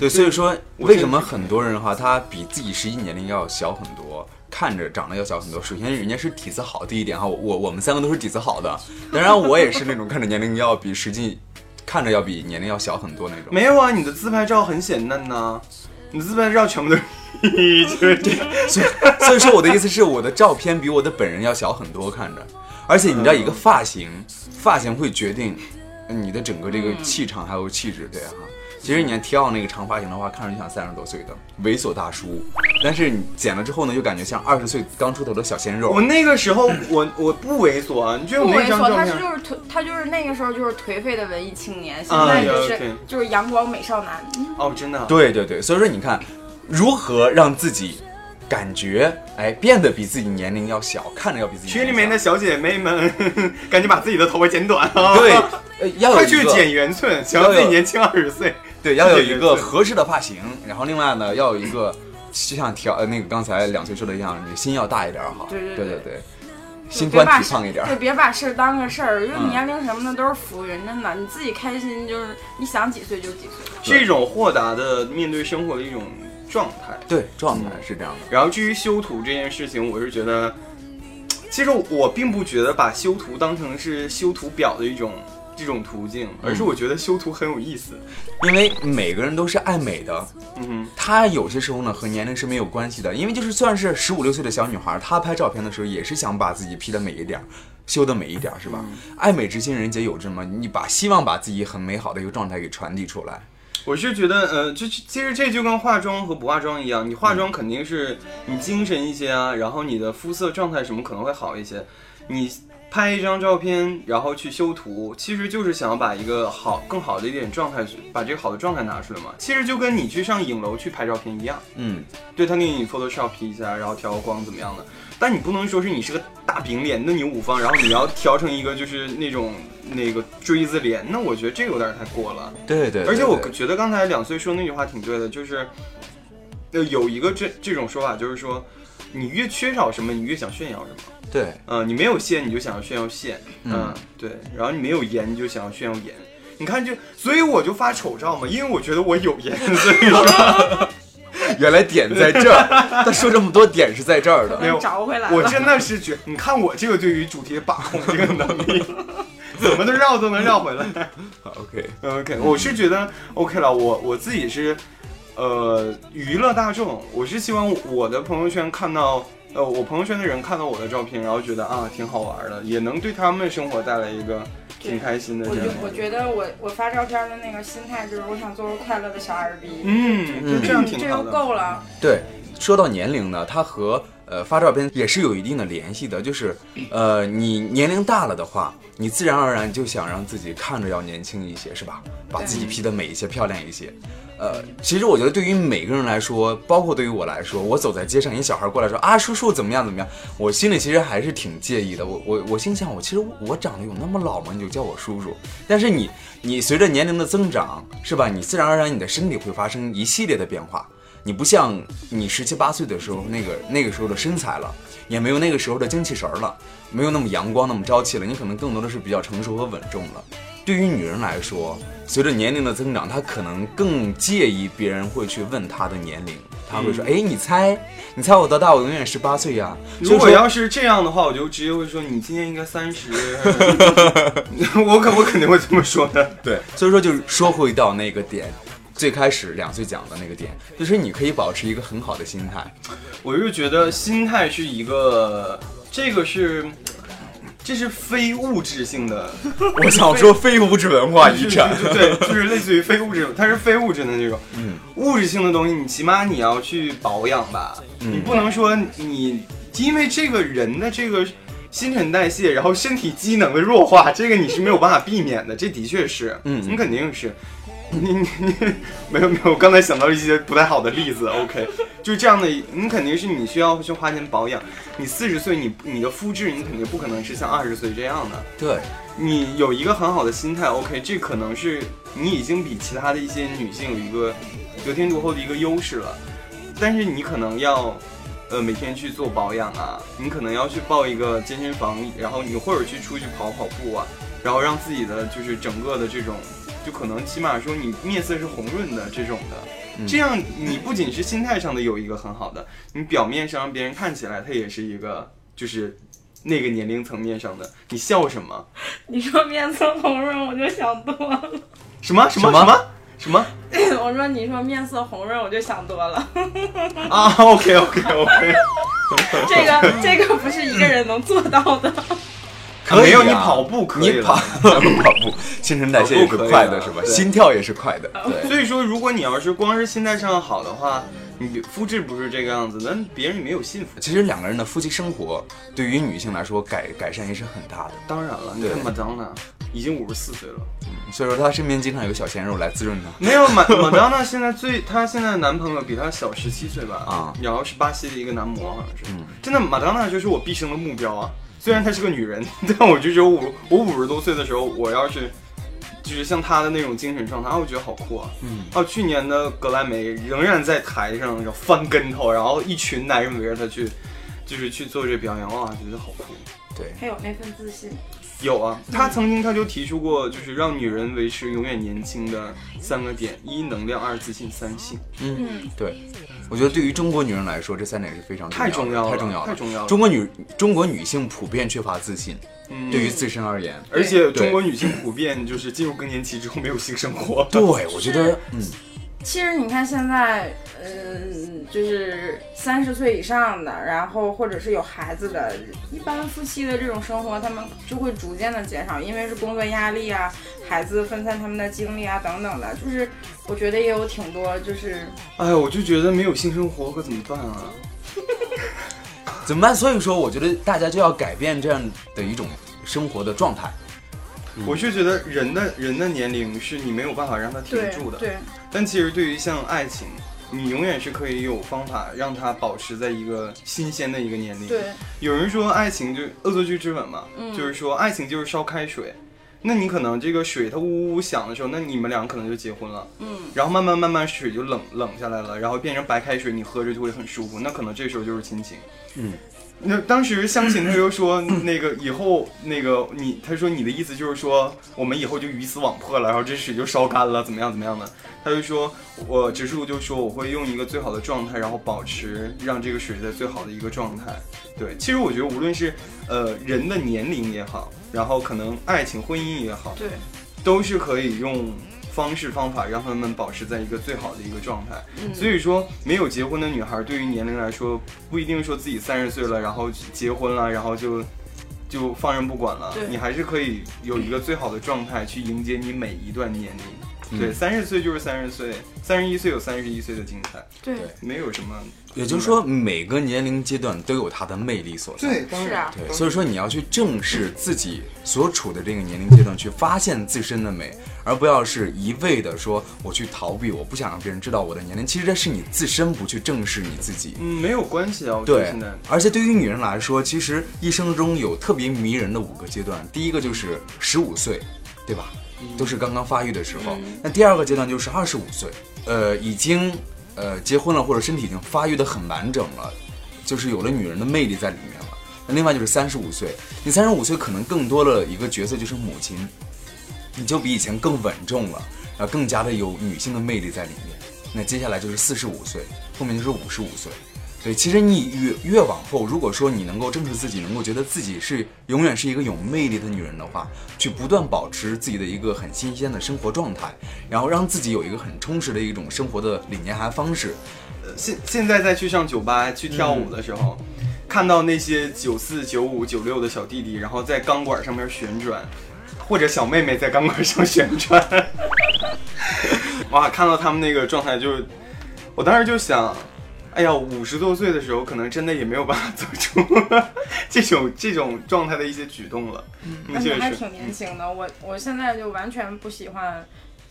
[SPEAKER 2] 对，所以说为什么很多人哈，他比自己实际年龄要小很多，看着长得要小很多。首先人家是底子好，第一点哈，我我我们三个都是底子好的，当然我也是那种看着年龄要比实际看着要比年龄要小很多那种。
[SPEAKER 3] 没有啊，你的自拍照很显嫩呐、你的自拍照全部都是就是这样。
[SPEAKER 2] 所以所以说我的意思是，我的照片比我的本人要小很多，看着，而且你知道一个发型，发型会决定你的整个这个气场还有气质，对哈。其实你要挑那个长发型的话，看上去像三十多岁的猥琐大叔，但是你剪了之后呢，又感觉像二十岁刚出头的小鲜肉
[SPEAKER 3] 我。那个时候我我不猥琐啊，你觉得我
[SPEAKER 4] 猥琐，
[SPEAKER 3] 张照片
[SPEAKER 4] 他是就是颓，他就是那个时候就是颓废的文艺青年，现
[SPEAKER 3] 啊
[SPEAKER 4] 在就是、就是阳光美少男。
[SPEAKER 3] 哦，真的啊、
[SPEAKER 2] 对对对，所以说你看，如何让自己感觉哎变得比自己年龄要小，看着要比自己
[SPEAKER 3] 群里面的小姐妹们，赶紧把自己的头发剪短啊！
[SPEAKER 2] 对，呃 要有
[SPEAKER 3] 快去
[SPEAKER 2] 一个
[SPEAKER 3] 剪圆寸，想要自己年轻二十岁。
[SPEAKER 2] 对，要有一个合适的发型，然后另外呢，要有一个就像调呃那个刚才两岁说的一样，你心要大一点儿哈。
[SPEAKER 4] 对对
[SPEAKER 2] 对
[SPEAKER 4] 对
[SPEAKER 2] 对心宽体胖一点儿
[SPEAKER 4] 对，。别把事儿当个事儿，因为
[SPEAKER 2] 嗯
[SPEAKER 4] 年龄什么的都是浮云，真的，你自己开心就是你想几岁就几岁。
[SPEAKER 3] 是一种豁达的面对生活的一种状态。
[SPEAKER 2] 对，状态是这样的。
[SPEAKER 3] 然后至于修图这件事情，我是觉得，其实我并不觉得把修图当成是修图表的一种这种途径，而是我觉得修图很有意思。
[SPEAKER 2] 因为每个人都是爱美的，
[SPEAKER 3] 嗯哼，
[SPEAKER 2] 她有些时候呢和年龄是没有关系的，因为就是算是十五六岁的小女孩，她拍照片的时候也是想把自己 P 的美一点儿，修的美一点儿，是吧？爱美之心人皆有之嘛，你把希望把自己很美好的一个状态给传递出来。
[SPEAKER 3] 我是觉得，呃，这其实这就跟化妆和不化妆一样，你化妆肯定是你精神一些啊，然后你的肤色状态什么可能会好一些。你拍一张照片，然后去修图，其实就是想要把一个好、更好的一点状态，把这个好的状态拿出来嘛。其实就跟你去上影楼去拍照片一样，
[SPEAKER 2] 嗯，
[SPEAKER 3] 对他给你 Photoshop 一下，然后调个光怎么样的。但你不能说是你是个大饼脸那你五方，然后你要调成一个就是那种那个锥子脸，那我觉得这有点太过了。
[SPEAKER 2] 对对
[SPEAKER 3] 而且我觉得刚才两岁说那句话挺对的，就是，呃，有一个这这种说法，就是说，你越缺少什么，你越想炫耀什么。
[SPEAKER 2] 对，
[SPEAKER 3] 嗯、你没有线，你就想要炫耀线。嗯、
[SPEAKER 2] 嗯
[SPEAKER 3] 对。然后你没有颜，你就想要炫耀颜。你看就，所以我就发丑照嘛，因为我觉得我有颜，所以说
[SPEAKER 2] 原来点在这儿，他说这么多点是在这儿的。
[SPEAKER 3] 没 有
[SPEAKER 4] 找回来。
[SPEAKER 3] 我真的是觉，你看我这个对于主题的把控这个能力，怎么都绕都能绕回来。
[SPEAKER 2] 好
[SPEAKER 3] OK，OK，我是觉得 OK 了，我我自己是，呃，娱乐大众，我是希望我的朋友圈看到，呃，我朋友圈的人看到我的照片，然后觉得啊挺好玩的，也能对他们生活带来一个挺开心的
[SPEAKER 4] 我觉。我觉得我我发照片的那个心态就是我想做个快乐的小二逼，
[SPEAKER 3] 嗯，就这样挺
[SPEAKER 4] 这就
[SPEAKER 3] 好的。
[SPEAKER 4] 够了。
[SPEAKER 2] 对，说到年龄呢，它和呃发照片也是有一定的联系的，就是呃你年龄大了的话，你自然而然就想让自己看着要年轻一些，是吧？把自己 P 的美一些、漂亮一些。呃，其实我觉得对于每个人来说，包括对于我来说，我走在街上，一小孩过来说啊叔叔怎么样怎么样，我心里其实还是挺介意的。我我我心想，我其实我长得有那么老吗？你就叫我叔叔。但是你你随着年龄的增长，是吧？你自然而然你的身体会发生一系列的变化。你不像你十七八岁的时候那个那个时候的身材了，也没有那个时候的精气神儿了，没有那么阳光那么朝气了，你可能更多的是比较成熟和稳重了。对于女人来说，随着年龄的增长，她可能更介意别人会去问她的年龄，她会说：“哎，你猜，你猜我多大？我永远十八岁呀。”
[SPEAKER 3] 如果要是这样的话，我就直接会说你今年应该三十，我可我肯定会这么说的。
[SPEAKER 2] 对，所以说就是说回到那个点，最开始两岁讲的那个点，就是你可以保持一个很好的心态。
[SPEAKER 3] 我就觉得心态是一个，这个是，这是非物质性的，
[SPEAKER 2] 我想说非物质文化遗产。
[SPEAKER 3] 对，就是类似于非物质，它是非物质的那种。
[SPEAKER 2] 嗯，
[SPEAKER 3] 物质性的东西，你起码你要去保养吧，
[SPEAKER 2] 嗯
[SPEAKER 3] 你不能说你因为这个人的这个新陈代谢，然后身体机能的弱化，这个你是没有办法避免的，这的确是，
[SPEAKER 2] 嗯
[SPEAKER 3] 你肯定是。你你你没有没有，我刚才想到一些不太好的例子。OK，就是这样的，你肯定是你需要去花钱保养。你四十岁，你你的肤质你肯定不可能是像二十岁这样的。
[SPEAKER 2] 对，
[SPEAKER 3] 你有一个很好的心态，OK，这可能是你已经比其他的一些女性有一个得天独厚的一个优势了。但是你可能要，呃，每天去做保养啊，你可能要去报一个健身房，然后你或者去出去跑跑步啊，然后让自己的就是整个的这种，就可能起码说你面色是红润的这种的。这样你不仅是心态上的有一个很好的，你表面上让别人看起来他也是一个就是那个年龄层面上的。你笑什么？
[SPEAKER 4] 你说面色红润，我就想多了。
[SPEAKER 3] 什么什么
[SPEAKER 2] 什么
[SPEAKER 3] 什么什么
[SPEAKER 4] 我说你说面色红润，我就想多了。
[SPEAKER 3] 啊？OK OK OK，
[SPEAKER 4] 这个这个不是一个人能做到的。
[SPEAKER 2] 可以啊
[SPEAKER 3] 没有你跑步可以
[SPEAKER 2] 你
[SPEAKER 3] 了
[SPEAKER 2] 跑 跑步，新陈代谢也是快的，是吧？心跳也是快的，对。
[SPEAKER 3] 所以说，如果你要是光是心态上好的话，你肤质不是这个样子，那别人也没有幸福。
[SPEAKER 2] 其实两个人的夫妻生活对于女性来说改改善也是很大的，
[SPEAKER 3] 当然了，你
[SPEAKER 2] 对
[SPEAKER 3] 看马当娜已经五十四岁了，
[SPEAKER 2] 所以说她身边经常有小鲜肉来滋润她。
[SPEAKER 3] 没有马马当娜现在最，她现在的男朋友比她小十七岁吧？
[SPEAKER 2] 啊
[SPEAKER 3] 然后是巴西的一个男模，好像是。
[SPEAKER 2] 嗯
[SPEAKER 3] 真的，马当娜就是我毕生的目标啊！虽然她是个女人，但我就觉得我我五十多岁的时候，我要是就是像她的那种精神状态，啊，我觉得好酷啊！
[SPEAKER 2] 嗯，
[SPEAKER 3] 哦，去年的格莱美仍然在台上然后翻跟头，然后一群男人围着她去，就是去做这表演，哇，觉得好酷。
[SPEAKER 2] 对，
[SPEAKER 4] 还有那份自信，
[SPEAKER 3] 有啊，他曾经他就提出过，就是让女人维持永远年轻的三个点：一能量，二自信，三性。
[SPEAKER 4] 嗯，
[SPEAKER 2] 对，我觉得对于中国女人来说，这三点是非常
[SPEAKER 3] 太重要了
[SPEAKER 2] 太重要了，
[SPEAKER 3] 太重要了。
[SPEAKER 2] 中国女中国女性普遍缺乏自信，
[SPEAKER 3] 嗯。
[SPEAKER 2] 对于自身而言。
[SPEAKER 3] 而且中国女性普遍就是进入更年期之后没有性生活。
[SPEAKER 2] 对，我觉得，嗯，
[SPEAKER 4] 其实你看现在，嗯，就是三十岁以上的，然后或者是有孩子的，一般夫妻的这种生活，他们就会逐渐的减少，因为是工作压力啊，孩子分散他们的精力啊等等的，就是我觉得也有挺多，就是
[SPEAKER 3] 哎，我就觉得没有性生活可怎么办啊？
[SPEAKER 2] 怎么办？所以说，我觉得大家就要改变这样的一种生活的状态。
[SPEAKER 3] 我是觉得人的人的年龄是你没有办法让他停
[SPEAKER 4] 对
[SPEAKER 3] 住的，
[SPEAKER 4] 对，
[SPEAKER 3] 但其实对于像爱情，你永远是可以有方法让它保持在一个新鲜的一个年龄。
[SPEAKER 4] 对，
[SPEAKER 3] 有人说爱情就恶作剧之吻嘛，
[SPEAKER 4] 嗯。
[SPEAKER 3] 就是说爱情就是烧开水，那你可能这个水它呜呜呜响的时候，那你们俩可能就结婚了，
[SPEAKER 4] 嗯，
[SPEAKER 3] 然后慢慢慢慢水就冷冷下来了，然后变成白开水，你喝着就会很舒服，那可能这时候就是亲情。
[SPEAKER 2] 嗯，
[SPEAKER 3] 那当时湘琴他就说那个以后那个你，他说你的意思就是说我们以后就鱼死网破了，然后这水就烧干了，怎么样怎么样的？他就说我植树就说我会用一个最好的状态，然后保持让这个水在最好的一个状态。对，其实我觉得无论是呃人的年龄也好，然后可能爱情婚姻也好，
[SPEAKER 4] 对，
[SPEAKER 3] 都是可以用方式方法让他们保持在一个最好的一个状态。
[SPEAKER 4] 嗯
[SPEAKER 3] 所以说，没有结婚的女孩对于年龄来说，不一定说自己三十岁了，然后结婚了，然后就就放任不管了。你还是可以有一个最好的状态去迎接你每一段年龄。
[SPEAKER 2] 嗯
[SPEAKER 3] 对，三十岁就是三十岁，三十一岁有三十一岁的精彩，
[SPEAKER 4] 对，
[SPEAKER 3] 没有什么。
[SPEAKER 2] 也就是说，每个年龄阶段都有它的魅力所在。
[SPEAKER 3] 对，当然
[SPEAKER 4] 是啊
[SPEAKER 2] 对，所以说你要去正视自己所处的这个年龄阶段，去发现自身的美，而不要是一味的说我去逃避，我不想让别人知道我的年龄。其实这是你自身不去正视你自己。
[SPEAKER 3] 嗯，没有关系啊。我觉得
[SPEAKER 2] 对，而且对于女人来说，其实一生中有特别迷人的五个阶段。第一个就是十五岁，对吧？都是刚刚发育的时候。那第二个阶段就是二十五岁，呃，已经呃结婚了或者身体已经发育的很完整了，就是有了女人的魅力在里面了。那另外就是三十五岁，你三十五岁可能更多的一个角色就是母亲，你就比以前更稳重了，然后更加的有女性的魅力在里面。那接下来就是四十五岁，后面就是五十五岁。对，其实你越越往后，如果说你能够正视自己，能够觉得自己是永远是一个有魅力的女人的话，去不断保持自己的一个很新鲜的生活状态，然后让自己有一个很充实的一种生活的理念和方式。
[SPEAKER 3] 现现在再去上酒吧去跳舞的时候，看到那些九四、九五、九六的小弟弟，然后在钢管上面旋转，或者小妹妹在钢管上旋转，哇，看到他们那个状态就，我当时就想，哎呀，五十多岁的时候，可能真的也没有办法做出 这种这种状态的一些举动了。
[SPEAKER 4] 那
[SPEAKER 3] 嗯，确实是。
[SPEAKER 4] 你还挺年轻的，我我现在就完全不喜欢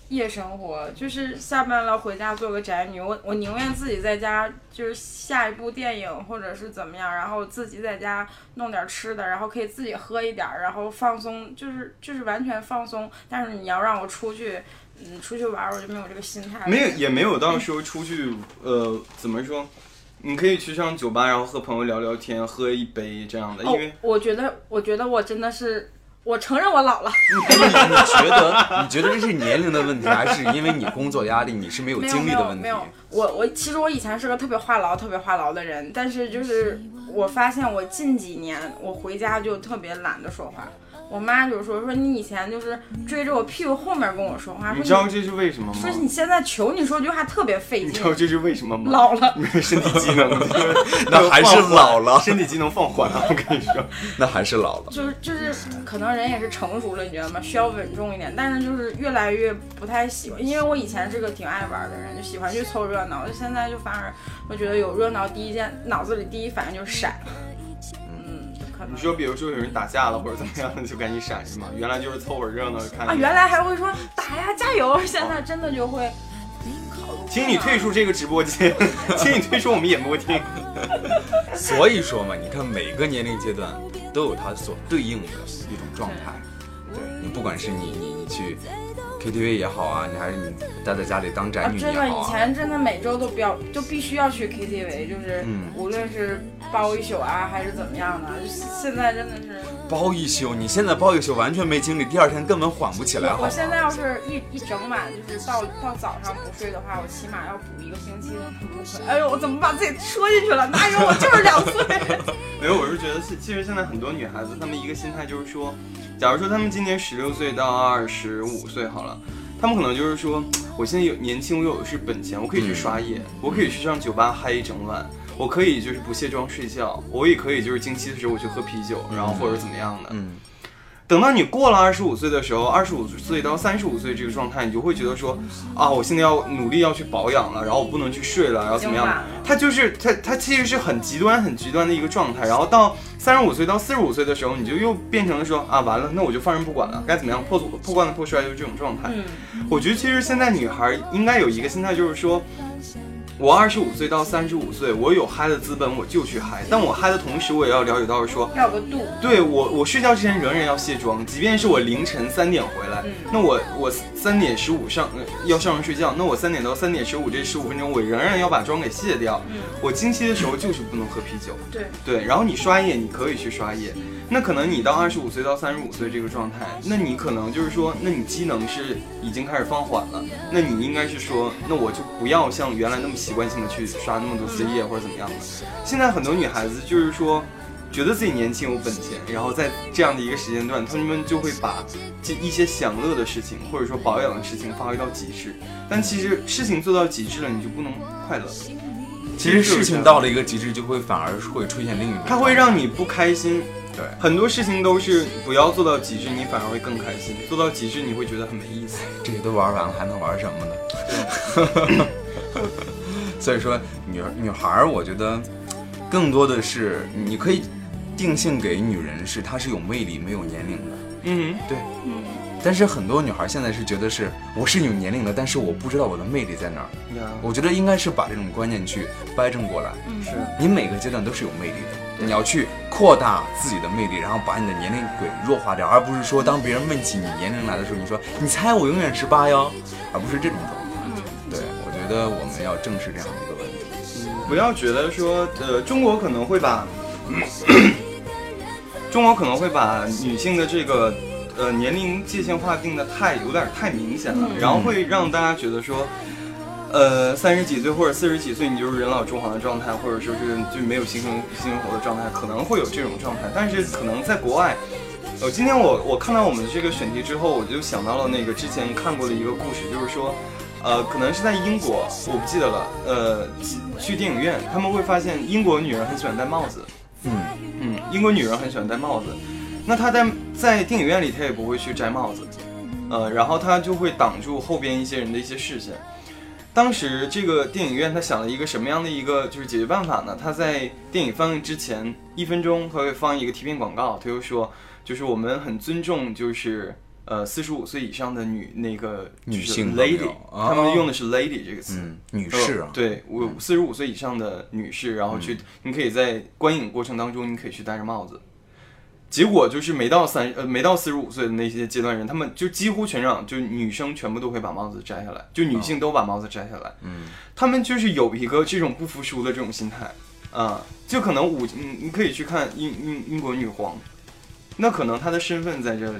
[SPEAKER 4] 夜生活，就是下班了回家做个宅女，我我宁愿自己在家就是下一部电影或者是怎么样，然后自己在家弄点吃的，然后可以自己喝一点儿，然后放松，就是就是完全放松。但是你要让我出去，嗯，出去玩儿，我就没有这个心态。
[SPEAKER 3] 没有，也没有到说出去，呃，怎么说？你可以去上酒吧，然后和朋友聊聊天，喝一杯这样的，因
[SPEAKER 4] 哦
[SPEAKER 3] 为，
[SPEAKER 4] 我觉得，我觉得我真的是，我承认我老了。
[SPEAKER 2] 哎，你你觉得你觉得这是年龄的问题，还是因为你工作压力，你是没有
[SPEAKER 4] 没有
[SPEAKER 2] 精力的问题
[SPEAKER 4] 没？有，没有我我其实我以前是个特别话痨、特别话痨的人，但是就是我发现我近几年我回家就特别懒得说话。我妈就说说你以前就是追着我屁股后面跟我说话，说
[SPEAKER 3] 你知道这是为什么吗？
[SPEAKER 4] 说你现在求你说句话特别费劲
[SPEAKER 3] 你知，道这是为什么吗？
[SPEAKER 4] 老了。
[SPEAKER 3] 身体机能，
[SPEAKER 2] 那还是老了
[SPEAKER 3] 身体机能放缓了。我跟你说，
[SPEAKER 2] 那还是老了。
[SPEAKER 4] 就是就是，可能人也是成熟了，你知道吗？需要稳重一点，但是就是越来越不太喜欢，因为我以前是个挺爱玩的人，就喜欢去凑热闹，就现在就反而我觉得有热闹，第一件脑子里第一反应就是闪，嗯，可能
[SPEAKER 3] 你说比如说有人打架了或者怎么样的，就赶紧闪是吗？原来就是凑会儿热闹看。
[SPEAKER 4] 啊，原来还会说打呀加油，现在真的就会。
[SPEAKER 3] 请你退出这个直播间，请你退出我们演播厅。
[SPEAKER 2] 所以说嘛，你看每个年龄阶段都有它所对应的一种状态。对你，不管是你你你去 KTV 也好啊，你还是你待在家里当宅
[SPEAKER 4] 啊，
[SPEAKER 2] 女也
[SPEAKER 4] 真的，以。前真的每周都不要就必须要去 KTV，就是
[SPEAKER 2] 嗯
[SPEAKER 4] 无论是包一宿啊，还是怎么样的，就现在真的是。
[SPEAKER 2] 包一宿，你现在包一宿完全没精力，第二天根本缓不起来，
[SPEAKER 4] 我现在要是一一整晚就是到到早上不睡的话，我起码要补一个星期的补回来。哎呦，我怎么把自己说进去了？哪有我就是两岁。
[SPEAKER 3] 没有，我是觉得是，其实现在很多女孩子，她们一个心态就是说，假如说她们今年十六岁到二十五岁好了，她们可能就是说，我现在有年轻，我有的是本钱，我可以去刷夜，我可以去上酒吧嗨一整晚，我可以就是不卸妆睡觉，我也可以就是经期的时候我去喝啤酒，然后或者怎么样的。
[SPEAKER 2] 嗯，
[SPEAKER 3] 等到你过了二十五岁的时候，二十五岁到三十五岁这个状态，你就会觉得说，啊，我现在要努力要去保养了，然后我不能去睡了，然后怎么样
[SPEAKER 4] 已经晚了？
[SPEAKER 3] 它就是它它其实是很极端很极端的一个状态。然后到三十五岁到四十五岁的时候，你就又变成了说，啊，完了，那我就放任不管了，该怎么样破破罐子破摔就是这种状态。
[SPEAKER 4] 嗯，
[SPEAKER 3] 我觉得其实现在女孩应该有一个心态，就是说，我二十五岁到三十五岁，我有嗨的资本，我就去嗨。但我嗨的同时，我也要了解到说，
[SPEAKER 4] 要个度。
[SPEAKER 3] 对我，我睡觉之前仍然要卸妆，即便是我凌晨三点回来，
[SPEAKER 4] 嗯
[SPEAKER 3] 那我我三点十五上、呃要上床睡觉，那我三点到三点十五这十五分钟，我仍然要把妆给卸掉。
[SPEAKER 4] 嗯
[SPEAKER 3] 我经期的时候就是不能喝啤酒，
[SPEAKER 4] 对，
[SPEAKER 3] 对。然后你刷夜，你可以去刷夜，那可能你到二十五岁到三十五岁这个状态，那你可能就是说，那你机能是已经开始放缓了，那你应该是说，那我就不要像原来那么习惯性的去刷那么多次夜或者怎么样的。现在很多女孩子就是说。觉得自己年轻有本钱，然后在这样的一个时间段，她们就会把这一些享乐的事情，或者说保养的事情发挥到极致。但其实事情做到极致了，你就不能快乐。
[SPEAKER 2] 其实事情到了一个极致，就会反而会出现另一种，
[SPEAKER 3] 它会让你不开心。
[SPEAKER 2] 对
[SPEAKER 3] 很多事情都是不要做到极致，你反而会更开心；做到极致，你会觉得很没意思。
[SPEAKER 2] 这些都玩完了，还能玩什么呢？所以说，女女孩儿，我觉得更多的是你可以定性给女人是她是有魅力没有年龄的，
[SPEAKER 3] 嗯，
[SPEAKER 2] 对，嗯但是很多女孩现在是觉得是我是有年龄的，但是我不知道我的魅力在哪儿。
[SPEAKER 3] 呀，
[SPEAKER 2] 我觉得应该是把这种观念去掰正过来。
[SPEAKER 3] 是。
[SPEAKER 2] 你每个阶段都是有魅力的，你要去扩大自己的魅力，然后把你的年龄给弱化掉，而不是说当别人问起你年龄来的时候，你说你猜我永远十八哟，而不是这种状态。觉得我们要正视这样的一个问题。
[SPEAKER 3] 不要觉得说，呃，中国可能会把，中国可能会把女性的这个呃年龄界限划定的太有点太明显了，然后会让大家觉得说，呃三十几岁或者四十几岁，你就是人老珠黄的状态，或者说是就没有性生性生活的状态，可能会有这种状态。但是可能在国外，呃，今天我我看到我们这个选题之后，我就想到了那个之前看过的一个故事，就是说。呃，可能是在英国，我不记得了。呃，去电影院，他们会发现英国女人很喜欢戴帽子。
[SPEAKER 2] 嗯
[SPEAKER 3] 嗯，英国女人很喜欢戴帽子。那她在在电影院里，她也不会去摘帽子。呃，然后她就会挡住后边一些人的一些视线。当时这个电影院他想了一个什么样的一个就是解决办法呢？他在电影放映之前一分钟，他会放一个贴片广告，他就说，就是我们很尊重就是。呃，四十五岁以上的女那个
[SPEAKER 2] 女性
[SPEAKER 3] lady，
[SPEAKER 2] 他
[SPEAKER 3] 们用的是 lady 这个词，
[SPEAKER 2] 嗯，女士啊，
[SPEAKER 3] 对，我四十五岁以上的女士，然后去，你可以在观影过程当中，你可以去戴着帽子。结果就是没到三呃没到四十五岁的那些阶段人，他们就几乎全场就女生全部都会把帽子摘下来，就女性都把帽子摘下来，
[SPEAKER 2] 嗯，
[SPEAKER 3] 他们就是有一个这种不服输的这种心态啊，就可能五你你可以去看英英英国女皇，那可能她的身份在这里。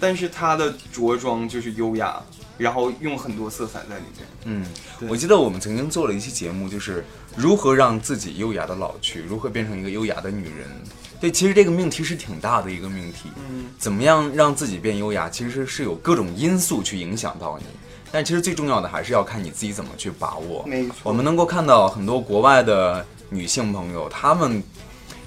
[SPEAKER 3] 但是她的着装就是优雅，然后用很多色彩在里面。
[SPEAKER 2] 嗯，我记得我们曾经做了一期节目，就是如何让自己优雅的老去，如何变成一个优雅的女人。对，其实这个命题是挺大的一个命题。
[SPEAKER 3] 嗯，
[SPEAKER 2] 怎么样让自己变优雅，其实是有各种因素去影响到你。但其实最重要的还是要看你自己怎么去把握。
[SPEAKER 3] 没错。
[SPEAKER 2] 我们能够看到很多国外的女性朋友，她们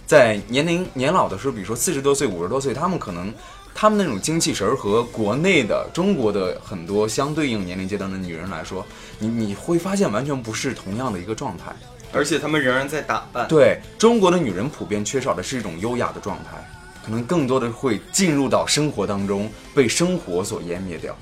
[SPEAKER 2] 在年龄年老的时候，比如说四十多岁、五十多岁，她们可能。他们那种精气神儿和国内的中国的很多相对应年龄阶段的女人来说，你你会发现完全不是同样的一个状态，
[SPEAKER 3] 而且她们仍然在打扮。
[SPEAKER 2] 对中国的女人普遍缺少的是一种优雅的状态，可能更多的会进入到生活当中，被生活所湮灭掉。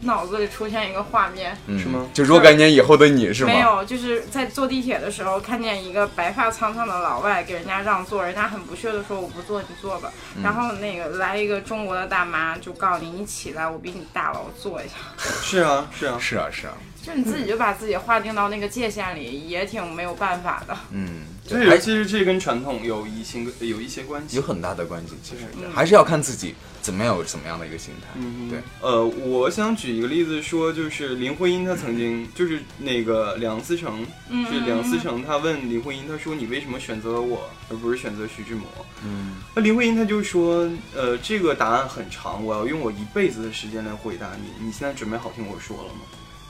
[SPEAKER 4] 脑子里出现一个画面，
[SPEAKER 3] 是吗？
[SPEAKER 2] 就若干年以后的你是吗？
[SPEAKER 4] 没有，就是在坐地铁的时候，看见一个白发苍苍的老外给人家让座，人家很不屑的说：“我不坐，你坐吧。”然后那个来一个中国的大妈，就告诉你：“你起来，我比你大了，我坐一下。”
[SPEAKER 3] 是啊，是啊，
[SPEAKER 2] 是啊，是啊。
[SPEAKER 4] 就你自己就把自己划定到那个界限里，也挺没有办法的。
[SPEAKER 2] 嗯，
[SPEAKER 3] 对，其实这跟传统有一些有一些关系，
[SPEAKER 2] 有很大的关系。其实还是要看自己怎么样有怎么样的一个心态。
[SPEAKER 3] 嗯，
[SPEAKER 2] 对。
[SPEAKER 3] 呃，我想举一个例子说，就是林徽因她曾经就是那个梁思成，是梁思成，他问林徽因，他说你为什么选择了我而不是选择徐志摩？
[SPEAKER 2] 嗯，
[SPEAKER 3] 那林徽因她就说，呃，这个答案很长，我要用我一辈子的时间来回答你。你现在准备好听我说了吗？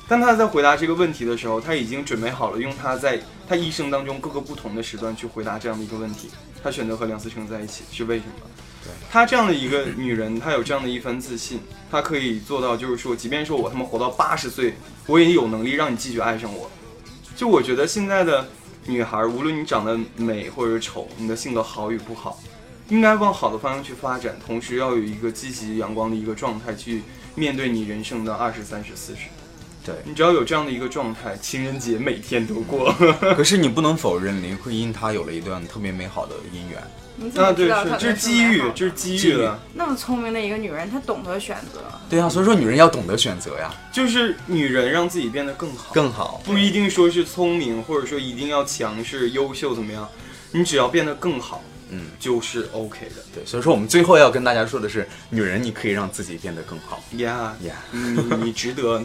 [SPEAKER 3] 当他在回答这个问题的时候，他已经准备好了用他在他一生当中各个不同的时段去回答这样的一个问题。他选择和梁思成在一起是为什么？
[SPEAKER 2] 对
[SPEAKER 3] 他这样的一个女人，她有这样的一番自信，她可以做到，就是说，即便说我他妈活到八十岁，我也有能力让你继续爱上我。就我觉得现在的女孩，无论你长得美或者丑，你的性格好与不好，应该往好的方向去发展，同时要有一个积极阳光的一个状态去面对你人生的二十三十四十。
[SPEAKER 2] 对
[SPEAKER 3] 你只要有这样的一个状态，情人节每天都过。
[SPEAKER 2] 可是你不能否认林徽因她有了一段特别美好的姻缘。
[SPEAKER 3] 啊，对，是这是机遇，这是机遇了。
[SPEAKER 4] 那么聪明的一个女人，她懂得选择。
[SPEAKER 2] 对啊，所以说女人要懂得选择呀。
[SPEAKER 3] 就是女人让自己变得更好，
[SPEAKER 2] 更好，
[SPEAKER 3] 不一定说是聪明，或者说一定要强势、优秀怎么样，你只要变得更好。
[SPEAKER 2] 嗯，
[SPEAKER 3] 就是 OK 的。
[SPEAKER 2] 对，所以说我们最后要跟大家说的是，女人你可以让自己变得更好。
[SPEAKER 3] 呀
[SPEAKER 2] 呀，
[SPEAKER 3] 你你值得，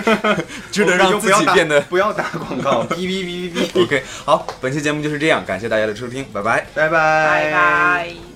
[SPEAKER 2] 值得让自己变得
[SPEAKER 3] 不要打广告，哔哔哔哔哔。
[SPEAKER 2] OK，好，本期节目就是这样，感谢大家的收听，拜拜，
[SPEAKER 3] 拜拜，
[SPEAKER 4] 拜拜。